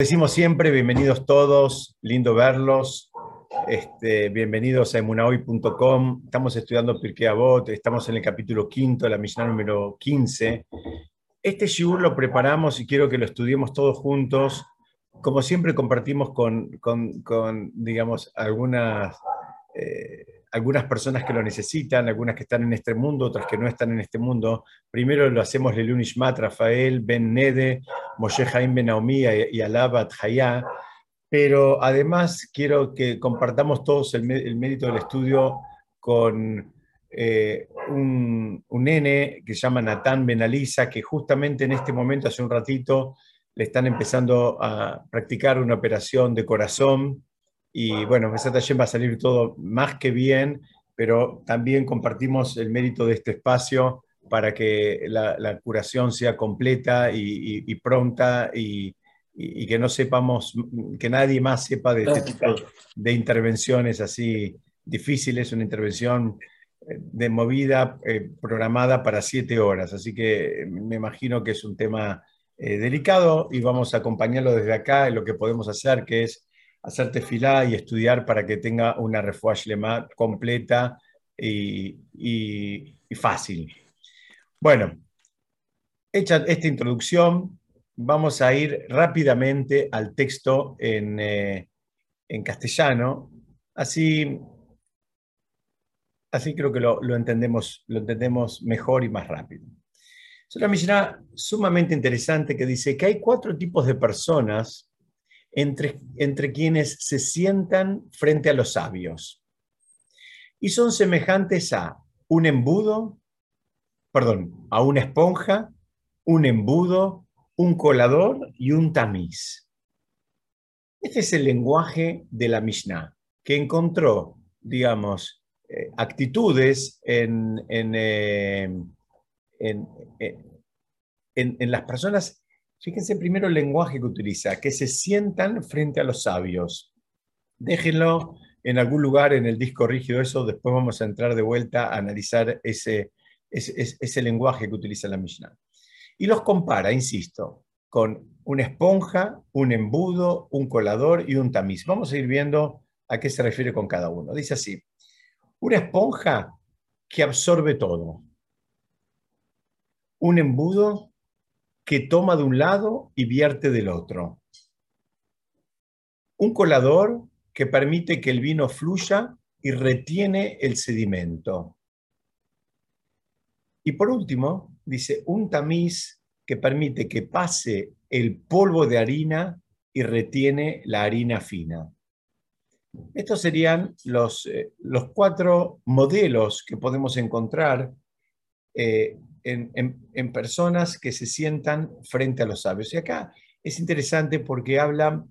Decimos siempre, bienvenidos todos, lindo verlos. Este, bienvenidos a emunahoy.com. Estamos estudiando Pirkei Avot, estamos en el capítulo quinto, la misión número 15. Este shiur lo preparamos y quiero que lo estudiemos todos juntos. Como siempre compartimos con, con, digamos, algunas, eh, algunas personas que lo necesitan, algunas que están en este mundo, otras que no están en este mundo. Primero lo hacemos Lelun Ishmat, Rafael, Ben Nede, Moshe Haim Ben Naomi y Alabat Hayá. Pero además quiero que compartamos todos el, mérito del estudio con eh, un, un, nene que se llama Natán Benaliza, que justamente en este momento, hace un ratito, le están empezando a practicar una operación de corazón. Y bueno, esa va a salir todo más que bien, pero también compartimos el mérito de este espacio para que la, curación sea completa y, pronta y, que no sepamos, que nadie más sepa de este tipo de intervenciones así difíciles, una intervención eh, de movida eh, programada para siete horas. Así que me imagino que es un tema eh, delicado y vamos a acompañarlo desde acá en lo que podemos hacer, que es hacer tefilá y estudiar para que tenga una refuah completa y, y fácil. Bueno, hecha esta introducción, vamos a ir rápidamente al texto en, eh, castellano, así, así creo que lo, entendemos, lo entendemos mejor y más rápido. Es una misión sumamente interesante que dice que hay cuatro tipos de personas entre, entre quienes se sientan frente a los sabios. Y son semejantes a un embudo, perdón, a una esponja, un embudo, un colador y un tamiz. Este es el lenguaje de la Mishnah, que encontró, digamos, eh, actitudes en, eh, en, en, en, las personas. Fíjense primero el lenguaje que utiliza, que se sientan frente a los sabios. Déjenlo en algún lugar en el disco rígido, eso después vamos a entrar de vuelta a analizar ese, es, el lenguaje que utiliza la Mishnah. Y los compara, insisto, con una esponja, un embudo, un colador y un tamiz. Vamos a ir viendo a qué se refiere con cada uno. Dice así, una esponja que absorbe todo. Un embudo que toma de un lado y vierte del otro. Un colador que permite que el vino fluya y retiene el sedimento. Y por último, dice, un tamiz que permite que pase el polvo de harina y retiene la harina fina. Estos serían los, eh, los cuatro modelos que podemos encontrar eh, en, personas que se sientan frente a los sabios. Y acá es interesante porque hablan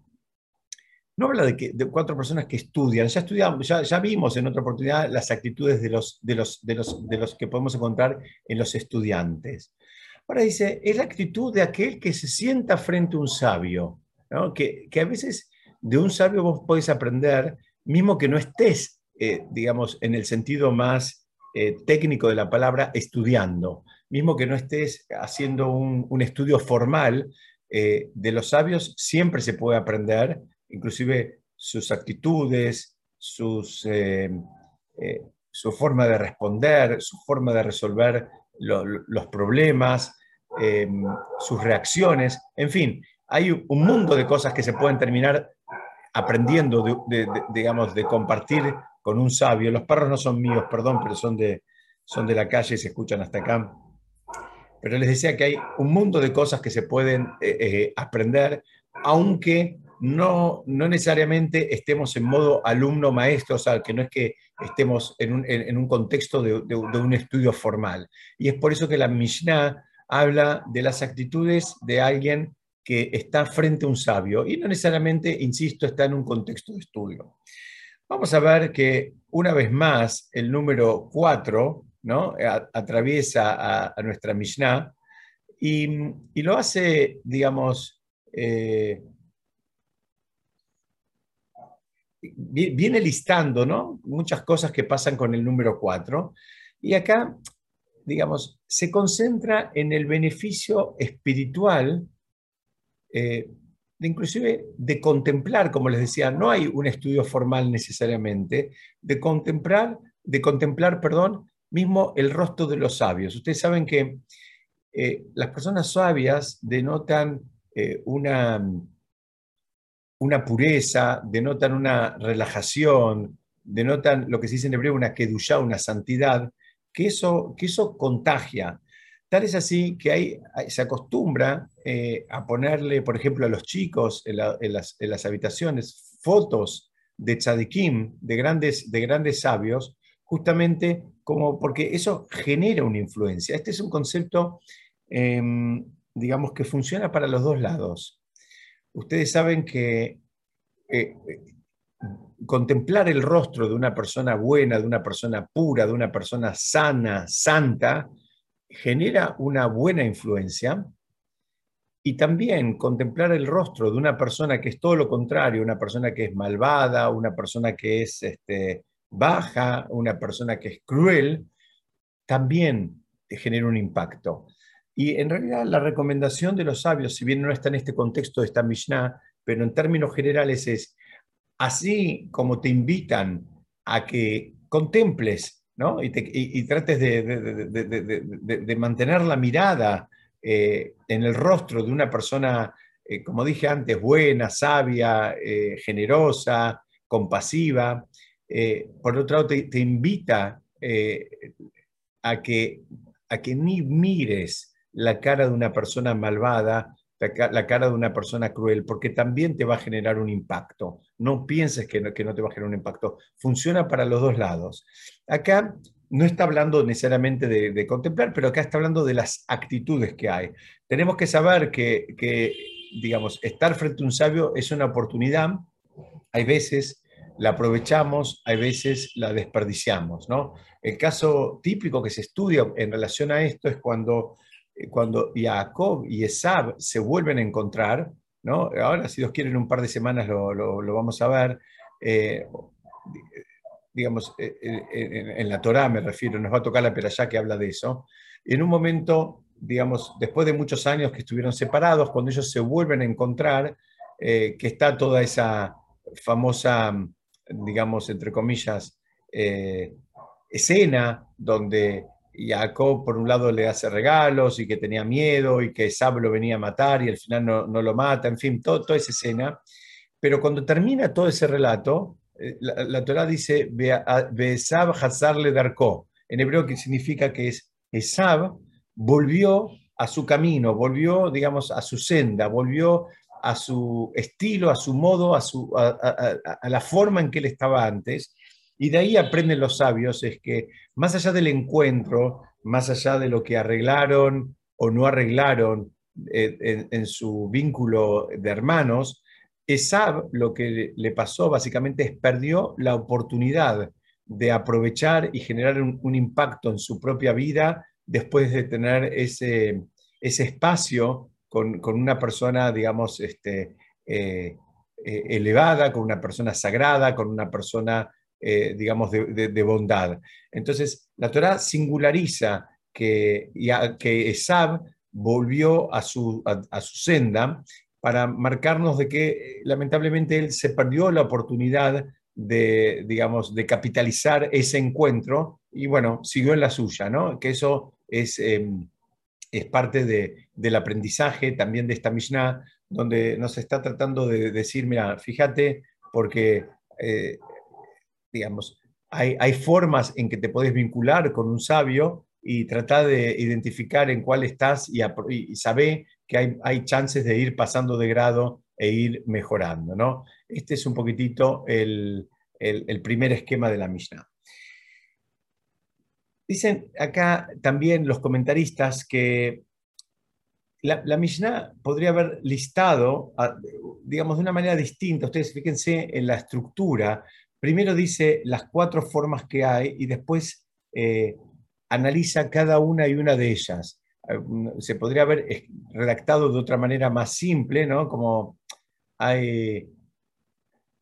no habla de, que, de cuatro personas que estudian, ya estudiamos, ya, vimos en otra oportunidad las actitudes de los, de, los, de, los, de los que podemos encontrar en los estudiantes. Ahora dice, es la actitud de aquel que se sienta frente a un sabio, que, que, a veces de un sabio vos podés aprender, mismo que no estés, eh, digamos, en el sentido más eh, técnico de la palabra, estudiando, mismo que no estés haciendo un, estudio formal, eh, de los sabios siempre se puede aprender inclusive sus actitudes, sus, eh, eh, su forma de responder, su forma de resolver los problemas, em, sus reacciones, en fin, hay un mundo de cosas que se pueden terminar aprendiendo, digamos, de compartir con un sabio. Los perros no son míos, perdón, pero son de, son de la calle y se escuchan hasta acá. Pero les decía que hay un mundo de cosas que se pueden eh, aprender, aunque no, no necesariamente estemos en modo alumno-maestro, o sea, que no es que estemos en un, contexto de, un estudio formal. Y es por eso que la Mishnah habla de las actitudes de alguien que está frente a un sabio y no necesariamente, insisto, está en un contexto de estudio. Vamos a ver que una vez más el número 4 ¿no? atraviesa a, nuestra Mishnah y, lo hace, digamos, eh, viene listando ¿no? muchas cosas que pasan con el número 4 y acá, digamos, se concentra en el beneficio espiritual eh, de inclusive de contemplar, como les decía, no hay un estudio formal necesariamente, de contemplar, de contemplar, perdón, mismo el rostro de los sabios. Ustedes saben que eh, las personas sabias denotan eh, una, una pureza, denotan una relajación, denotan lo que se dice en hebreo una kedushá, una santidad, que eso, que eso contagia. Tal es así que hay, se acostumbra eh, a ponerle, por ejemplo, a los chicos en, las, habitaciones fotos de tzadikim, de grandes, de grandes sabios, justamente como porque eso genera una influencia. Este es un concepto, em, digamos, que funciona para los dos lados. Ustedes saben que eh, contemplar el rostro de una persona buena, de una persona pura, de una persona sana, santa, genera una buena influencia y también contemplar el rostro de una persona que es todo lo contrario, una persona que es malvada, una persona que es este, baja, una persona que es cruel, también genera un impacto. Y en realidad la recomendación de los sabios, si bien no está en este contexto de esta Mishnah, pero en términos generales es, así como te invitan a que contemples y, trates de, mantener la mirada eh, en el rostro de una persona, eh, como dije antes, buena, sabia, eh, generosa, compasiva. Por otro lado, te, invita a, que, a que ni mires la cara de una persona malvada, la cara de una persona cruel, porque también te va a generar un impacto. No pienses que no, que no te va a generar un impacto. Funciona para los dos lados. Acá no está hablando necesariamente de, contemplar, pero acá está hablando de las actitudes que hay. Tenemos que saber que, que, digamos, estar frente a un sabio es una oportunidad. Hay veces la aprovechamos, hay veces la desperdiciamos, ¿no? El caso típico que se estudia en relación a esto es cuando eh, cuando Jacob y Esab se vuelven a encontrar, ¿no? ahora si Dios quiere en un par de semanas lo, vamos a ver, eh, digamos, eh, en, la Torá me refiero, nos va a tocar la perashá que habla de eso, en un momento, digamos, después de muchos años que estuvieron separados, cuando ellos se vuelven a encontrar, que está toda esa famosa, digamos, entre comillas, escena donde Jacob por un lado le hace regalos y que tenía miedo y que Sab lo venía a matar y al final no, lo mata, en fin, todo, toda esa escena. Pero cuando termina todo ese relato, eh, la, la Torah dice, Besab Hazar Darko, en hebreo que significa que es Esab volvió a su camino, volvió, digamos, a su senda, volvió a su estilo, a su modo, a, su, a la forma en que él estaba antes, y de ahí aprenden los sabios, es que más allá del encuentro, más allá de lo que arreglaron o no arreglaron eh, en, su vínculo de hermanos, Esab lo que le pasó básicamente es perdió la oportunidad de aprovechar y generar un, impacto en su propia vida después de tener ese, ese espacio con, una persona, digamos, este, eh, eh, elevada, con una persona sagrada, con una persona eh, digamos, de, bondad. Entonces, la Torah singulariza que, que Esab volvió a su, a, su senda para marcarnos de que lamentablemente él se perdió la oportunidad de, digamos, de capitalizar ese encuentro y bueno, siguió en la suya, ¿no? Que eso es, em, es parte de, del aprendizaje también de esta Mishnah, donde nos está tratando de decir, mira, fíjate, porque eh, digamos, hay, formas en que te puedes vincular con un sabio y tratar de identificar en cuál estás y, y saber que hay, hay, chances de ir pasando de grado e ir mejorando. ¿no? Este es un poquitito el, primer esquema de la Mishnah. Dicen acá también los comentaristas que la, la, Mishnah podría haber listado, digamos, de una manera distinta. Ustedes fíjense en la estructura, primero dice las cuatro formas que hay y después eh, analiza cada una y una de ellas. Eh, se podría haber redactado de otra manera más simple, ¿no? Como hay,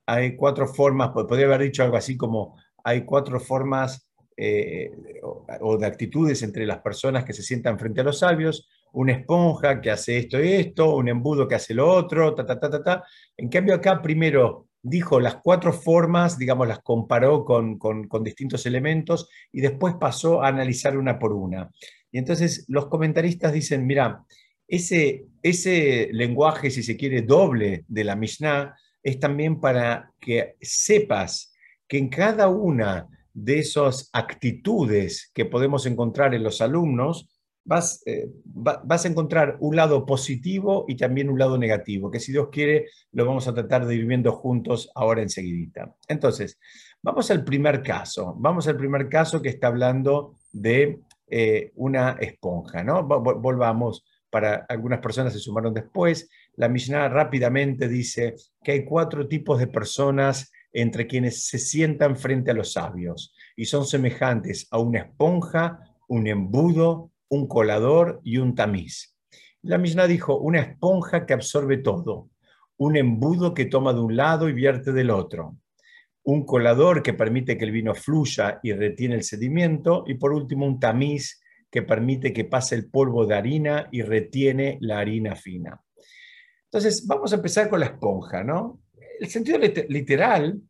hay cuatro formas, podría haber dicho algo así como hay cuatro formas eh, o, de actitudes entre las personas que se sientan frente a los sabios, una esponja que hace esto y esto, un embudo que hace lo otro, ta, ta, ta, ta, ta. En cambio acá primero dijo las cuatro formas, digamos, las comparó con, distintos elementos y después pasó a analizar una por una. Y entonces los comentaristas dicen, mira, ese, ese lenguaje, si se quiere, doble de la Mishnah, es también para que sepas que en cada una de esas actitudes que podemos encontrar en los alumnos, vas, eh, vas a encontrar un lado positivo y también un lado negativo, que si Dios quiere lo vamos a tratar de ir juntos ahora enseguidita. Entonces, vamos al primer caso, vamos al primer caso que está hablando de eh, una esponja, ¿no? Volvamos, para algunas personas se sumaron después, la Mishnah rápidamente dice que hay cuatro tipos de personas entre quienes se sientan frente a los sabios y son semejantes a una esponja, un embudo, un colador y un tamiz. La Mishnah dijo, una esponja que absorbe todo, un embudo que toma de un lado y vierte del otro, un colador que permite que el vino fluya y retiene el sedimento, y por último un tamiz que permite que pase el polvo de harina y retiene la harina fina. Entonces, vamos a empezar con la esponja, ¿no? El sentido literal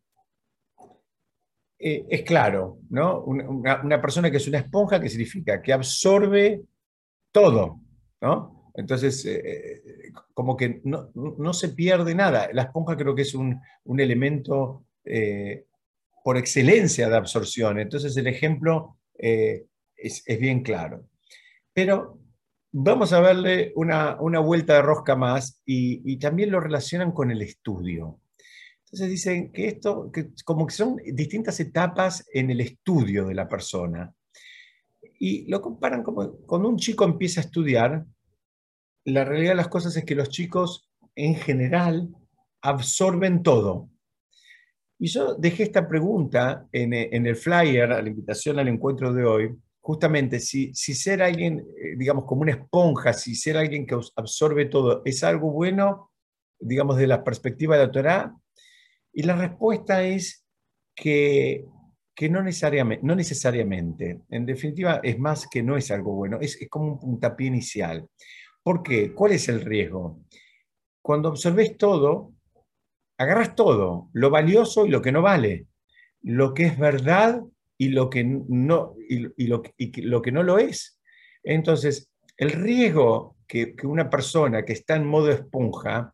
eh, es claro, ¿no? Una, persona que es una esponja, que significa que absorbe todo, ¿no? Entonces, eh, eh, como que no, se pierde nada. La esponja creo que es un, elemento por excelencia de absorción. Entonces, el ejemplo es, bien claro. Pero vamos a verle una, vuelta de rosca más y también lo relacionan con el estudio. Entonces dicen que esto, que como que son distintas etapas en el estudio de la persona. Y lo comparan como cuando un chico empieza a estudiar, la realidad de las cosas es que los chicos en general absorben todo. Y yo dejé esta pregunta en, el flyer, a la invitación al encuentro de hoy, justamente si, si ser alguien, eh, digamos, como una esponja, si ser alguien que absorbe todo, es algo bueno, digamos, de la perspectiva de la Torah, y la respuesta es que, no, necesariamente, no necesariamente. En definitiva, es más que no es algo bueno, es, como un puntapié inicial. ¿Por qué? ¿Cuál es el riesgo? Cuando observes todo, agarras todo, lo valioso y lo que no vale, lo que es verdad y lo que no, y, lo, que no lo es. Entonces, el riesgo que, que, una persona que está en modo esponja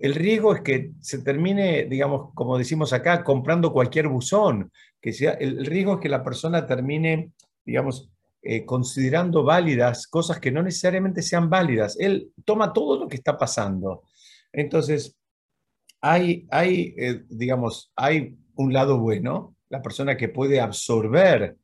el riesgo es que se termine, digamos, como decimos acá, comprando cualquier buzón, que sea, el riesgo es que la persona termine, digamos, eh, considerando válidas cosas que no necesariamente sean válidas. Él toma todo lo que está pasando. Entonces, hay, hay eh, digamos, hay un lado bueno, la persona que puede absorber,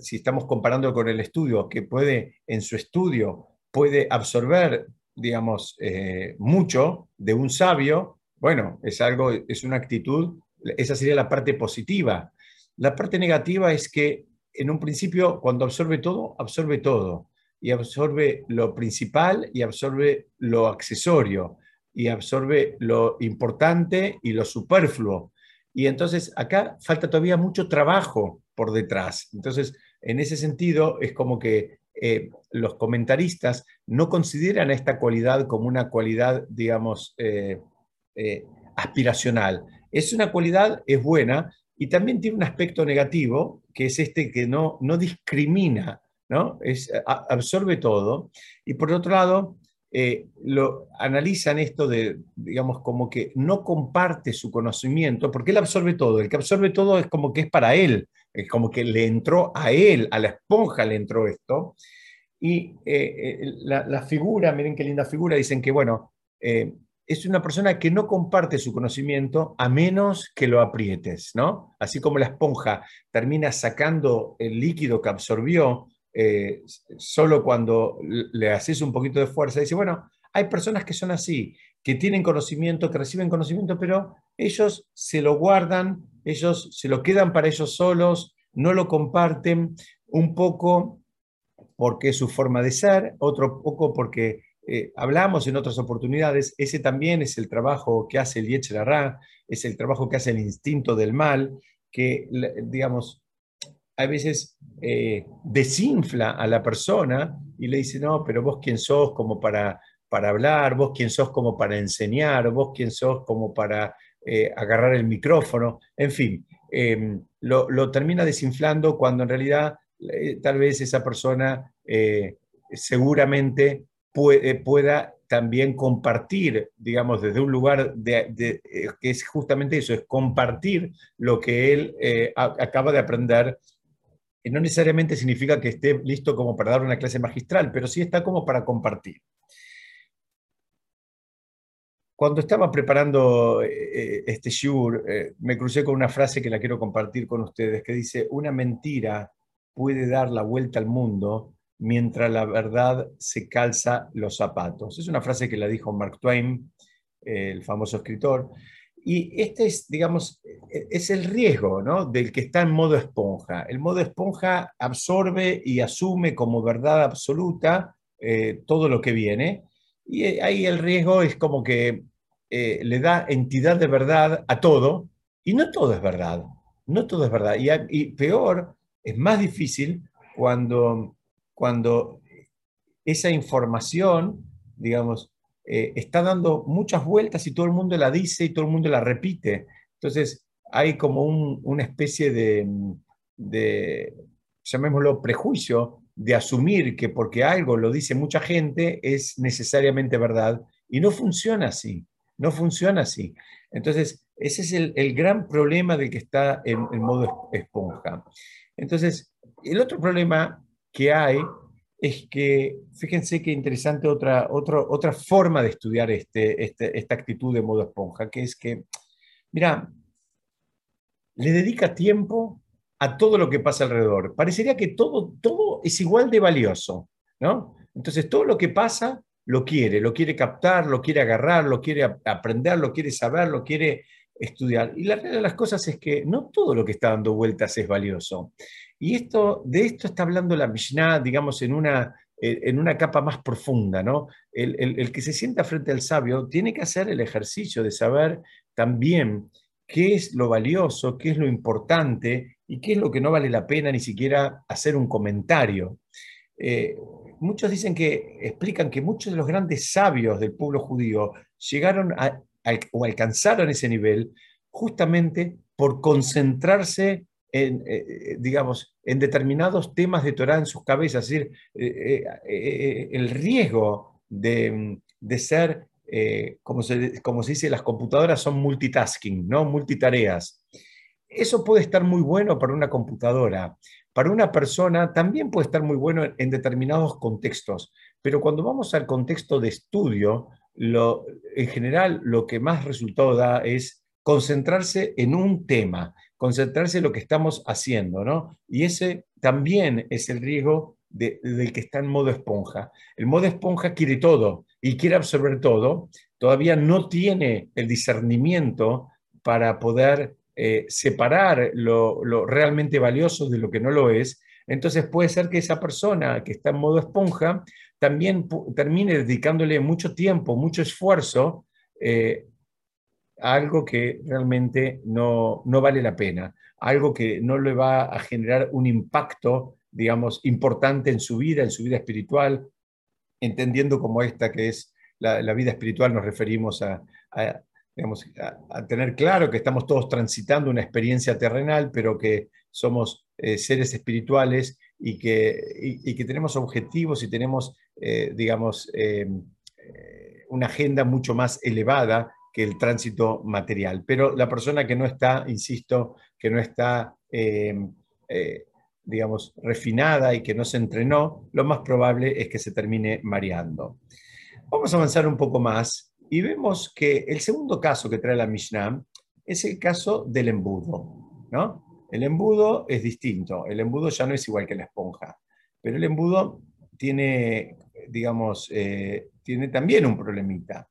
si estamos comparando con el estudio, que puede en su estudio, puede absorber digamos, eh, mucho de un sabio, bueno, es algo, es una actitud, esa sería la parte positiva. La parte negativa es que en un principio, cuando absorbe todo, absorbe todo, y absorbe lo principal y absorbe lo accesorio, y absorbe lo importante y lo superfluo. Y entonces acá falta todavía mucho trabajo por detrás. Entonces, en ese sentido, es como que eh, los comentaristas no consideran esta cualidad como una cualidad, digamos, eh, eh, aspiracional. Es una cualidad, es buena, y también tiene un aspecto negativo, que es este que no, no discrimina, ¿no? Es, absorbe todo. Y por otro lado, lo, analizan esto de, digamos, como que no comparte su conocimiento, porque él absorbe todo. El que absorbe todo es como que es para él, es como que le entró a él, a la esponja le entró esto. Y eh, eh, la, figura, miren qué linda figura, dicen que, bueno, eh, es una persona que no comparte su conocimiento a menos que lo aprietes, ¿no? Así como la esponja termina sacando el líquido que absorbió solo cuando le haces un poquito de fuerza. Dice, bueno, hay personas que son así, que tienen conocimiento, que reciben conocimiento, pero ellos se lo guardan, ellos se lo quedan para ellos solos, no lo comparten, un poco porque es su forma de ser, otro poco porque eh, hablamos en otras oportunidades, ese también es el trabajo que hace el Yetzirah, es el trabajo que hace el instinto del mal, que, digamos, a veces eh, desinfla a la persona y le dice, no, pero vos quién sos como para, para hablar, vos quién sos como para enseñar, vos quién sos como para eh, agarrar el micrófono, en fin, em, lo, termina desinflando cuando en realidad eh, tal vez esa persona seguramente pueda también compartir, digamos, desde un lugar que es justamente eso, es compartir lo que él acaba de aprender no necesariamente significa que esté listo como para dar una clase magistral, pero sí está como para compartir. Cuando estaba preparando eh, eh, este shur, eh, me crucé con una frase que la quiero compartir con ustedes, que dice, una mentira puede dar la vuelta al mundo mientras la verdad se calza los zapatos. Es una frase que la dijo Mark Twain, el famoso escritor, y este es, digamos, es el riesgo ¿no? del que está en modo esponja. El modo esponja absorbe y asume como verdad absoluta todo lo que viene. Y eh, ahí el riesgo es como que eh, le da entidad de verdad a todo. Y no todo es verdad. No todo es verdad. Y, y peor, es más difícil cuando, cuando esa información, digamos, eh, está dando muchas vueltas y todo el mundo la dice y todo el mundo la repite. Entonces hay como una especie de, de, llamémoslo, prejuicio de asumir que porque algo lo dice mucha gente es necesariamente verdad y no funciona así, no funciona así. Entonces, ese es el, gran problema de que está en, en modo esponja. Entonces, el otro problema que hay es que, fíjense qué interesante otra, otra, otra forma de estudiar este, este, esta actitud de modo esponja, que es que, mira, le dedica tiempo a todo lo que pasa alrededor. Parecería que todo, todo es igual de valioso, ¿no? Entonces, todo lo que pasa lo quiere, lo quiere captar, lo quiere agarrar, lo quiere aprender, lo quiere saber, lo quiere estudiar. Y la realidad de las cosas es que no todo lo que está dando vueltas es valioso. Y esto, de esto está hablando la Mishnah, digamos, en una, eh, en una capa más profunda, ¿no? El, que se sienta frente al sabio tiene que hacer el ejercicio de saber también qué es lo valioso, qué es lo importante y qué es lo que no vale la pena ni siquiera hacer un comentario. Eh, muchos dicen que explican que muchos de los grandes sabios del pueblo judío llegaron o alcanzaron ese nivel justamente por concentrarse en, eh, eh, digamos, en determinados temas de Torah en sus cabezas. Es decir, el riesgo de, de ser, como, se, como se dice, las computadoras son multitasking, ¿no? multitareas. Eso puede estar muy bueno para una computadora. Para una persona también puede estar muy bueno en, determinados contextos, pero cuando vamos al contexto de estudio, lo, en general lo que más resultado da es concentrarse en un tema concentrarse en lo que estamos haciendo, ¿no? Y ese también es el riesgo del que está en modo esponja. El modo esponja quiere todo y quiere absorber todo, todavía no tiene el discernimiento para poder eh, separar lo, realmente valioso de lo que no lo es. Entonces puede ser que esa persona que está en modo esponja también termine dedicándole mucho tiempo, mucho esfuerzo eh, algo que realmente no, vale la pena, algo que no le va a generar un impacto, digamos, importante en su vida, en su vida espiritual, entendiendo como esta que es la, vida espiritual, nos referimos a, tener claro que estamos todos transitando una experiencia terrenal, pero que somos eh, seres espirituales y que, que, tenemos objetivos y tenemos, eh, digamos, eh, una agenda mucho más elevada el tránsito material. Pero la persona que no está, insisto, que no está, eh, digamos, refinada y que no se entrenó, lo más probable es que se termine mareando. Vamos a avanzar un poco más y vemos que el segundo caso que trae la Mishnah es el caso del embudo, ¿no? El embudo es distinto, el embudo ya no es igual que la esponja, pero el embudo tiene, digamos, eh, tiene también un problemita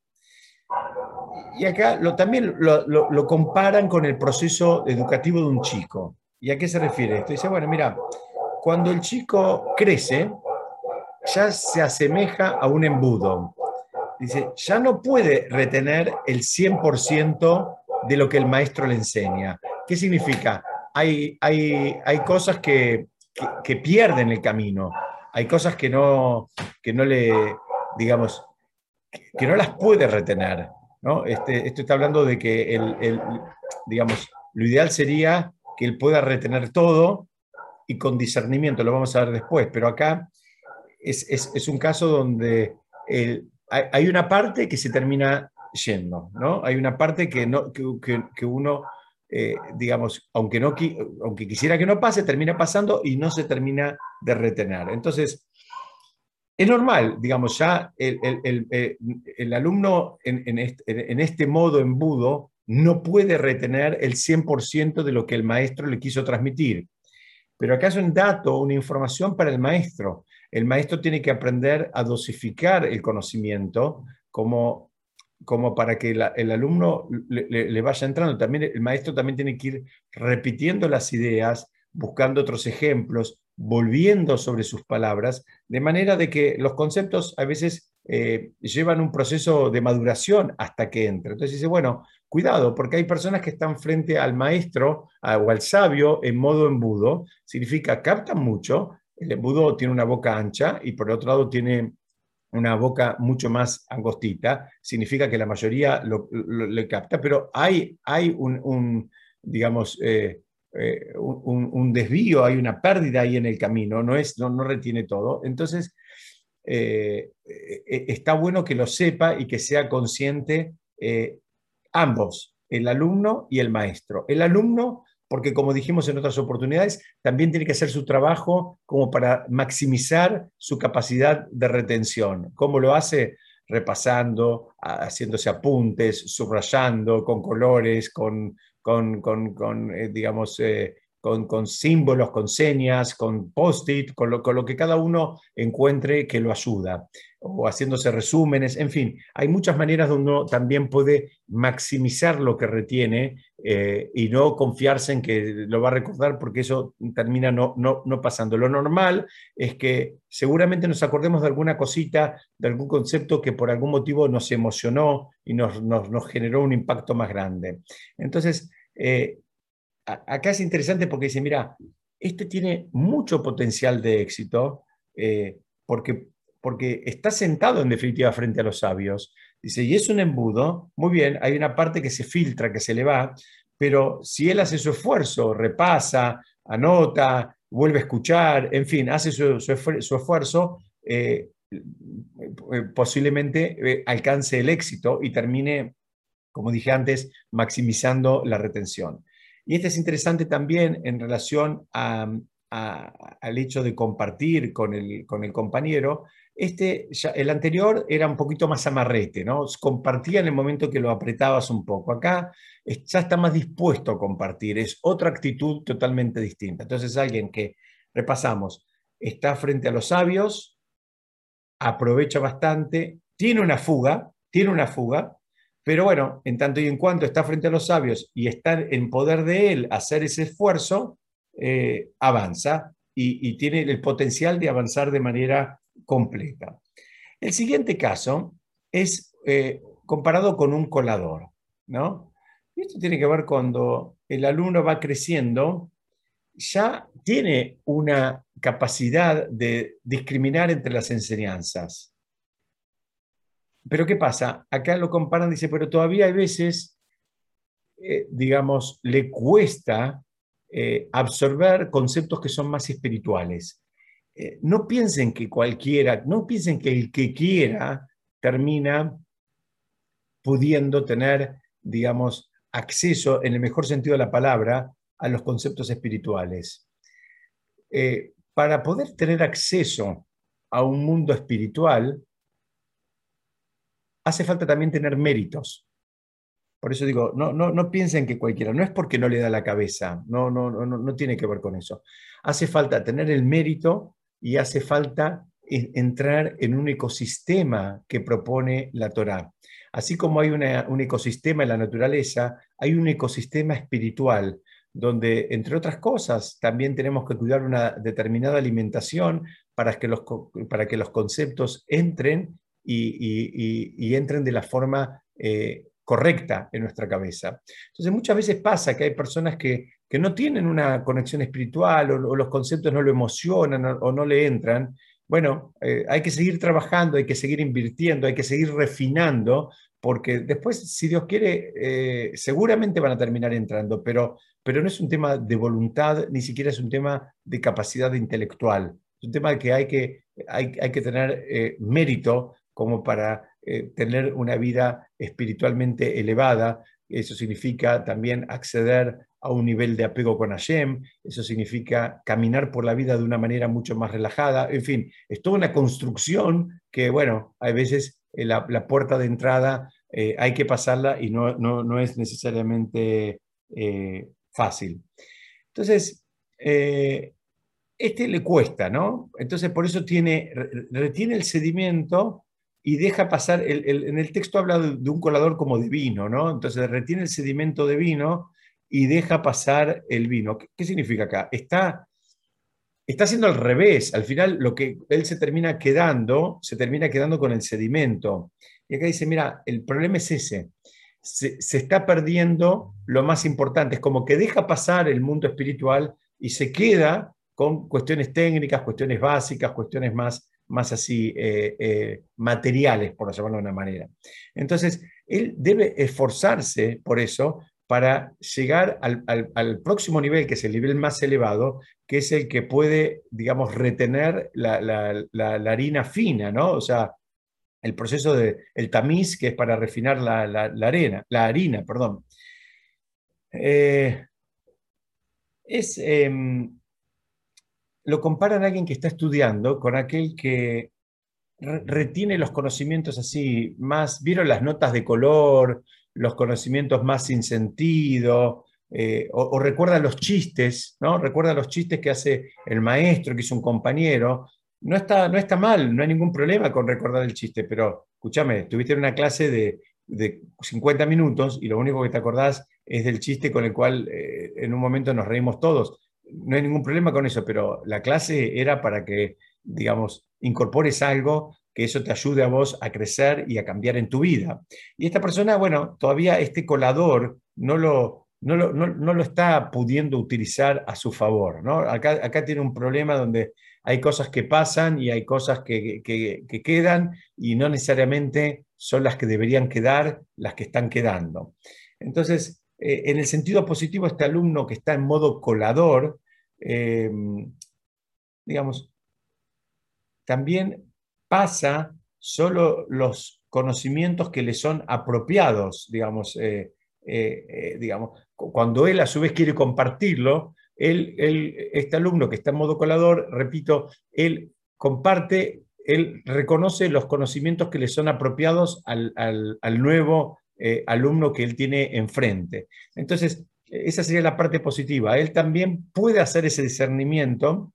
y acá lo, también lo, comparan con el proceso educativo de un chico. ¿Y a qué se refiere esto? Dice, bueno, mira, cuando el chico crece, ya se asemeja a un embudo. Dice, ya no puede retener el 100% de lo que el maestro le enseña. ¿Qué significa? hay, hay, hay cosas que, que, pierden el camino, hay cosas que no, que no le, digamos, que no las puede retener. ¿no? Este, esto está hablando de que el, digamos, lo ideal sería que él pueda retener todo y con discernimiento, lo vamos a ver después, pero acá es, es, es un caso donde el, hay, una parte que se termina yendo, ¿no? Hay una parte que, no, que, uno, eh, digamos, aunque, no, aunque quisiera que no pase, termina pasando y no se termina de retener. Entonces, es normal, digamos, ya el, el, alumno en, este, en, este, modo embudo no puede retener el 100% de lo que el maestro le quiso transmitir. Pero acá es un dato, una información para el maestro. El maestro tiene que aprender a dosificar el conocimiento como, como para que el alumno le, vaya entrando. También el maestro también tiene que ir repitiendo las ideas, buscando otros ejemplos, volviendo sobre sus palabras, de manera de que los conceptos a veces eh, llevan un proceso de maduración hasta que entre. Entonces dice, bueno, cuidado, porque hay personas que están frente al maestro o al sabio en modo embudo, significa captan mucho, el embudo tiene una boca ancha y por otro lado tiene una boca mucho más angostita, significa que la mayoría lo, capta, pero hay, hay un, digamos, eh, eh, un, desvío, hay una pérdida ahí en el camino, no, es, no, no retiene todo. Entonces, eh, está bueno que lo sepa y que sea consciente ambos, el alumno y el maestro. El alumno porque como dijimos en otras oportunidades, también tiene que hacer su trabajo como para maximizar su capacidad de retención. ¿Cómo lo hace? Repasando, haciéndose apuntes, subrayando con colores, con, con, eh, digamos, eh, con, símbolos, con señas, con post-it, con lo, con lo, que cada uno encuentre que lo ayuda, o haciéndose resúmenes, en fin, hay muchas maneras donde uno también puede maximizar lo que retiene eh, y no confiarse en que lo va a recordar porque eso termina no, no, no, pasando. Lo normal es que seguramente nos acordemos de alguna cosita, de algún concepto que por algún motivo nos emocionó y nos, nos, nos generó un impacto más grande. Entonces, eh, acá es interesante porque dice, mira, este tiene mucho potencial de éxito eh, porque, porque está sentado en definitiva frente a los sabios. Dice, y es un embudo, muy bien, hay una parte que se filtra, que se le va, pero si él hace su esfuerzo, repasa, anota, vuelve a escuchar, en fin, hace su, esfuerzo, eh, eh, posiblemente alcance el éxito y termine, como dije antes, maximizando la retención. Y este es interesante también en relación al hecho de compartir con el, compañero. Este, el anterior era un poquito más amarrete, ¿no? Compartía en el momento que lo apretabas un poco. Acá ya está más dispuesto a compartir, es otra actitud totalmente distinta. Entonces, alguien que, repasamos, está frente a los sabios, aprovecha bastante, tiene una fuga, tiene una fuga, pero bueno, en tanto y en cuanto está frente a los sabios y está en poder de él hacer ese esfuerzo, eh, avanza y, tiene el potencial de avanzar de manera completa. El siguiente caso es eh, comparado con un colador, ¿no? esto tiene que ver cuando el alumno va creciendo, ya tiene una capacidad de discriminar entre las enseñanzas. Pero ¿qué pasa? Acá lo comparan, dice, pero todavía hay veces, eh, digamos, le cuesta eh, absorber conceptos que son más espirituales. Eh, no piensen que cualquiera, no piensen que el que quiera termina pudiendo tener, digamos, acceso, en el mejor sentido de la palabra, a los conceptos espirituales. para poder tener acceso a un mundo espiritual, hace falta también tener méritos. Por eso digo, no, no, no piensen que cualquiera, no es porque no le da la cabeza, no, no, no, no tiene que ver con eso. Hace falta tener el mérito y hace falta entrar en un ecosistema que propone la Torá. Así como hay un ecosistema en la naturaleza, hay un ecosistema espiritual donde, entre otras cosas, también tenemos que cuidar una determinada alimentación para que los, para que los conceptos entren y, entren de la forma eh, correcta en nuestra cabeza. Entonces muchas veces pasa que hay personas que, no tienen una conexión espiritual o, los conceptos no lo emocionan o, no le entran. Bueno, eh, hay que seguir trabajando, hay que seguir invirtiendo, hay que seguir refinando, porque después, si Dios quiere, eh, seguramente van a terminar entrando, pero, pero no es un tema de voluntad, ni siquiera es un tema de capacidad intelectual. Es un tema que hay que, hay, que tener eh, mérito como para eh, tener una vida espiritualmente elevada. Eso significa también acceder a un nivel de apego con Hashem, eso significa caminar por la vida de una manera mucho más relajada, en fin, es toda una construcción que, bueno, hay veces eh, la, puerta de entrada eh, hay que pasarla y no, no, es necesariamente fácil. Entonces, este le cuesta, ¿no? Entonces, por eso tiene, retiene el sedimento y deja pasar, en el texto habla de, un colador como de vino, ¿no? Entonces retiene el sedimento de vino y deja pasar el vino. ¿Qué, significa acá? Está, está haciendo al revés. Al final lo que él se termina quedando, se termina quedando con el sedimento. Y acá dice, mira, el problema es ese. Se, se está perdiendo lo más importante. Es como que deja pasar el mundo espiritual y se queda con cuestiones técnicas, cuestiones básicas, cuestiones más más así eh, eh, materiales, por llamarlo de una manera. Entonces, él debe esforzarse por eso para llegar al, próximo nivel, que es el nivel más elevado, que es el que puede, digamos, retener la, harina fina, ¿no? O sea, el proceso del el tamiz, que es para refinar la, arena, la harina, perdón. Eh, es, em, lo comparan a alguien que está estudiando con aquel que retiene los conocimientos así, más, vieron las notas de color, los conocimientos más sin sentido, eh, o, recuerda los chistes, ¿no? Recuerda los chistes que hace el maestro, que es un compañero. No está, no está mal, no hay ningún problema con recordar el chiste, pero escúchame, tuviste una clase de, 50 minutos y lo único que te acordás es del chiste con el cual eh, en un momento nos reímos todos no hay ningún problema con eso, pero la clase era para que, digamos, incorpores algo que eso te ayude a vos a crecer y a cambiar en tu vida. Y esta persona, bueno, todavía este colador no lo, no lo, está pudiendo utilizar a su favor. ¿no? Acá, acá tiene un problema donde hay cosas que pasan y hay cosas que, que, quedan y no necesariamente son las que deberían quedar las que están quedando. Entonces, eh, en el sentido positivo, este alumno que está en modo colador, eh, digamos, también pasa solo los conocimientos que le son apropiados, digamos, eh, digamos, cuando él a su vez quiere compartirlo, él, este alumno que está en modo colador, repito, él comparte, él reconoce los conocimientos que le son apropiados al, al nuevo eh, alumno que él tiene enfrente. Entonces, esa sería la parte positiva. Él también puede hacer ese discernimiento,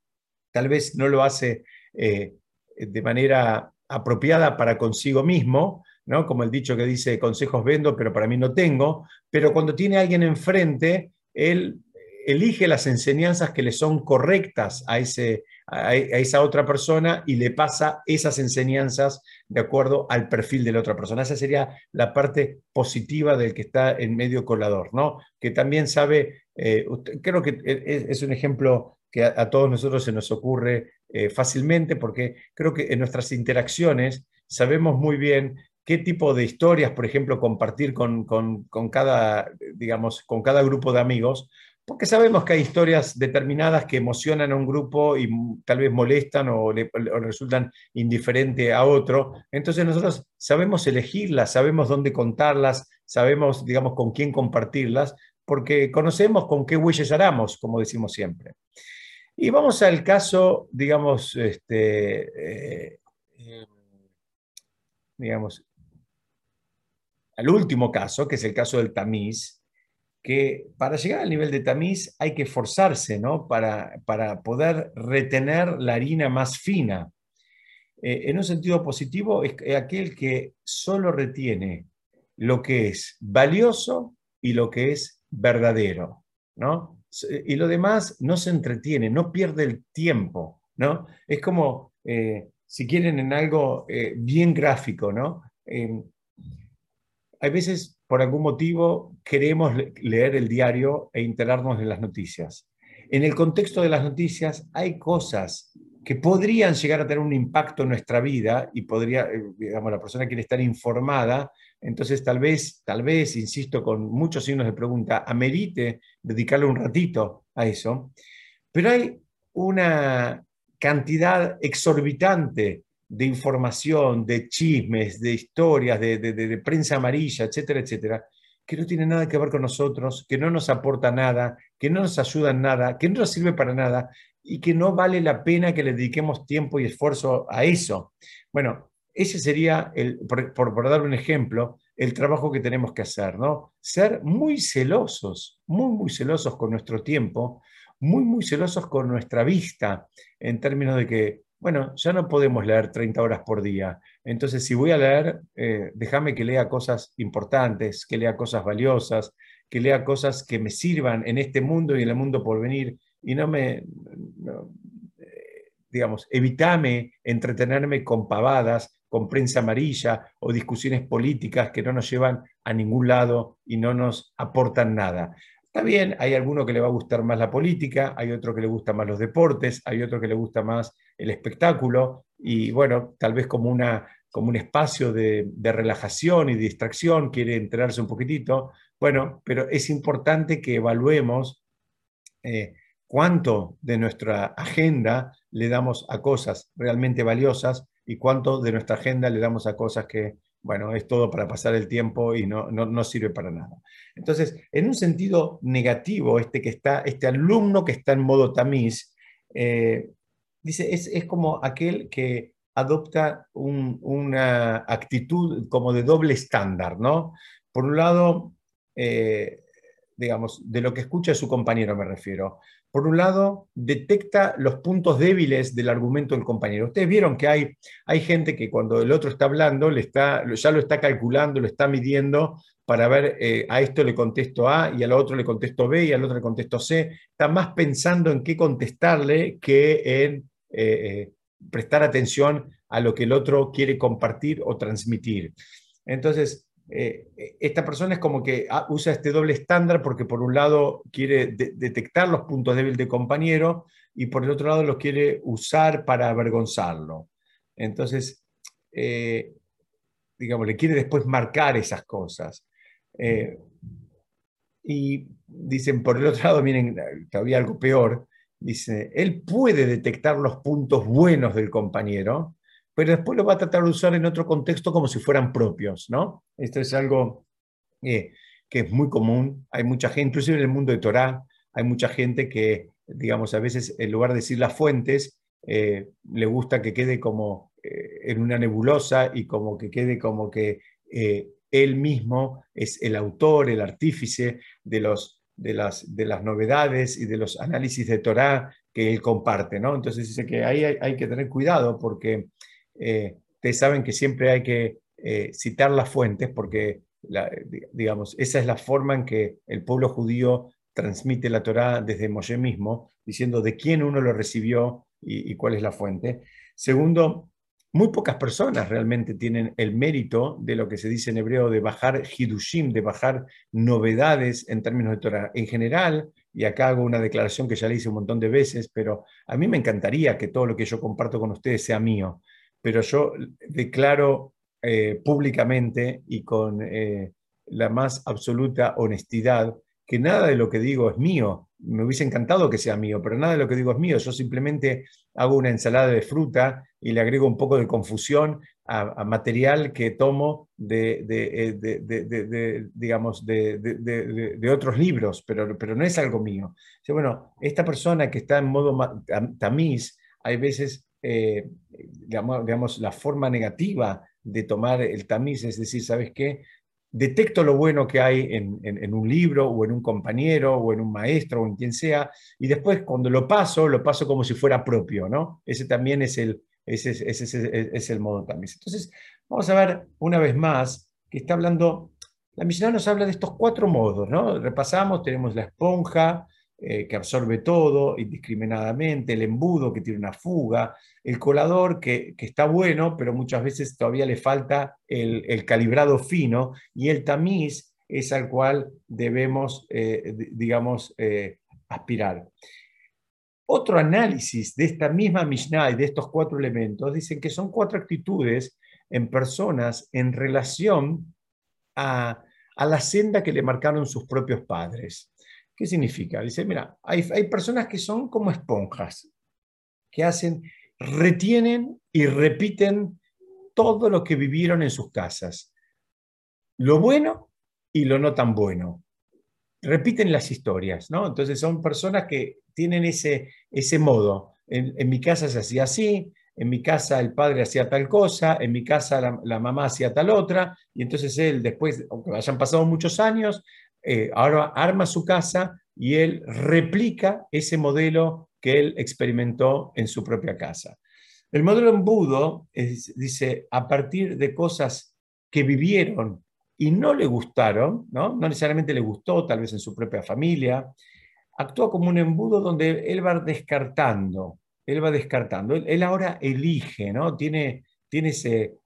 tal vez no lo hace eh, de manera apropiada para consigo mismo, ¿no? como el dicho que dice, consejos vendo, pero para mí no tengo, pero cuando tiene a alguien enfrente, él elige las enseñanzas que le son correctas a ese, a, esa otra persona y le pasa esas enseñanzas de acuerdo al perfil de la otra persona. Esa sería la parte positiva del que está en medio colador, ¿no? Que también sabe, eh, creo que es un ejemplo que a, todos nosotros se nos ocurre eh, fácilmente porque creo que en nuestras interacciones sabemos muy bien qué tipo de historias, por ejemplo, compartir con, con, cada, digamos, con cada grupo de amigos, porque sabemos que hay historias determinadas que emocionan a un grupo y tal vez molestan o, le, resultan indiferente a otro. Entonces nosotros sabemos elegirlas, sabemos dónde contarlas, sabemos, digamos, con quién compartirlas, porque conocemos con qué huellas haramos, como decimos siempre. Y vamos al caso, digamos, este, eh, eh, digamos, al último caso, que es el caso del tamiz, que para llegar al nivel de tamiz hay que esforzarse ¿no? para, para poder retener la harina más fina. Eh, en un sentido positivo, es aquel que solo retiene lo que es valioso y lo que es verdadero. ¿no? Y lo demás no se entretiene, no pierde el tiempo. ¿no? Es como, eh, si quieren, en algo eh, bien gráfico. ¿no? hay veces por algún motivo, queremos leer el diario e enterarnos de las noticias. En el contexto de las noticias hay cosas que podrían llegar a tener un impacto en nuestra vida y podría, eh, digamos, la persona quiere estar informada, entonces tal vez, tal vez, insisto, con muchos signos de pregunta, amerite dedicarle un ratito a eso, pero hay una cantidad exorbitante de información, de chismes, de historias, de, prensa amarilla, etcétera, etcétera, que no tiene nada que ver con nosotros, que no nos aporta nada, que no nos ayuda en nada, que no nos sirve para nada y que no vale la pena que le dediquemos tiempo y esfuerzo a eso. Bueno, ese sería, el, por, por, dar un ejemplo, el trabajo que tenemos que hacer, ¿no? Ser muy celosos, muy, muy celosos con nuestro tiempo, muy, muy celosos con nuestra vista, en términos de que bueno, ya no podemos leer 30 horas por día. Entonces, si voy a leer, eh, déjame que lea cosas importantes, que lea cosas valiosas, que lea cosas que me sirvan en este mundo y en el mundo por venir. Y no me, eh, digamos, evitame entretenerme con pavadas, con prensa amarilla o discusiones políticas que no nos llevan a ningún lado y no nos aportan nada. Está bien, hay alguno que le va a gustar más la política, hay otro que le gusta más los deportes, hay otro que le gusta más el espectáculo y bueno, tal vez como, una, como un espacio de, relajación y distracción, quiere enterarse un poquitito. Bueno, pero es importante que evaluemos eh, cuánto de nuestra agenda le damos a cosas realmente valiosas y cuánto de nuestra agenda le damos a cosas que bueno, es todo para pasar el tiempo y no, no, sirve para nada. Entonces, en un sentido negativo, este, que está, este alumno que está en modo tamiz, eh, dice, es, es, como aquel que adopta una actitud como de doble estándar, ¿no? Por un lado, eh, digamos, de lo que escucha su compañero me refiero. Por un lado, detecta los puntos débiles del argumento del compañero. Ustedes vieron que hay, hay gente que cuando el otro está hablando, le está, ya lo está calculando, lo está midiendo para ver, eh, a esto le contesto A y al otro le contesto B y al otro le contesto C. Está más pensando en qué contestarle que en eh, eh, prestar atención a lo que el otro quiere compartir o transmitir. Entonces, eh, esta persona es como que ah, usa este doble estándar porque por un lado quiere detectar los puntos débiles del compañero y por el otro lado los quiere usar para avergonzarlo. Entonces, digamos, le quiere después marcar esas cosas. Y dicen, por el otro lado, miren, todavía algo peor, dice, él puede detectar los puntos buenos del compañero, pero después lo va a tratar de usar en otro contexto como si fueran propios, ¿no? Esto es algo eh, que es muy común. Hay mucha gente, inclusive en el mundo de Torah, hay mucha gente que, digamos, a veces en lugar de decir las fuentes, eh, le gusta que quede como eh, en una nebulosa y como que quede como que él mismo es el autor, el artífice de, los, de, las, de las novedades y de los análisis de Torah que él comparte, ¿no? Entonces dice que ahí hay, que tener cuidado porque eh, ustedes saben que siempre hay que eh, citar las fuentes porque, digamos, esa es la forma en que el pueblo judío transmite la Torá desde Moshe mismo, diciendo de quién uno lo recibió y, cuál es la fuente. Segundo, muy pocas personas realmente tienen el mérito de lo que se dice en hebreo de bajar hidushim, de bajar novedades en términos de Torah. En general, y acá hago una declaración que ya le hice un montón de veces, pero a mí me encantaría que todo lo que yo comparto con ustedes sea mío pero yo declaro eh, públicamente y con eh, la más absoluta honestidad que nada de lo que digo es mío. Me hubiese encantado que sea mío, pero nada de lo que digo es mío. Yo simplemente hago una ensalada de fruta y le agrego un poco de confusión a, material que tomo de, eh, digamos, de, otros libros, pero, pero no es algo mío. bueno, esta persona que está en modo tamiz, hay veces eh, digamos, la forma negativa de tomar el tamiz, es decir, ¿sabes qué? Detecto lo bueno que hay en, un libro o en un compañero o en un maestro o en quien sea, y después cuando lo paso, lo paso como si fuera propio, ¿no? Ese también es el, ese, es el modo tamiz. Entonces, vamos a ver una vez más que está hablando, la Mishnah nos habla de estos cuatro modos, ¿no? Repasamos, tenemos la esponja, eh, que absorbe todo indiscriminadamente, el embudo que tiene una fuga, el colador que, está bueno, pero muchas veces todavía le falta el, calibrado fino, y el tamiz es al cual debemos, eh, digamos, eh, aspirar. Otro análisis de esta misma Mishnah y de estos cuatro elementos dicen que son cuatro actitudes en personas en relación a, la senda que le marcaron sus propios padres. ¿Qué significa? Dice, mira, hay, hay personas que son como esponjas, que hacen, retienen y repiten todo lo que vivieron en sus casas, lo bueno y lo no tan bueno. Repiten las historias, ¿no? Entonces son personas que tienen ese, ese modo. En, mi casa se hacía así, en mi casa el padre hacía tal cosa, en mi casa la, mamá hacía tal otra, y entonces él después, aunque hayan pasado muchos años, eh, ahora arma su casa y él replica ese modelo que él experimentó en su propia casa. El modelo embudo dice, a partir de cosas que vivieron y no le gustaron, ¿no? no necesariamente le gustó, tal vez en su propia familia, actúa como un embudo donde él va descartando, él va descartando, él, ahora elige, ¿no? tiene, tiene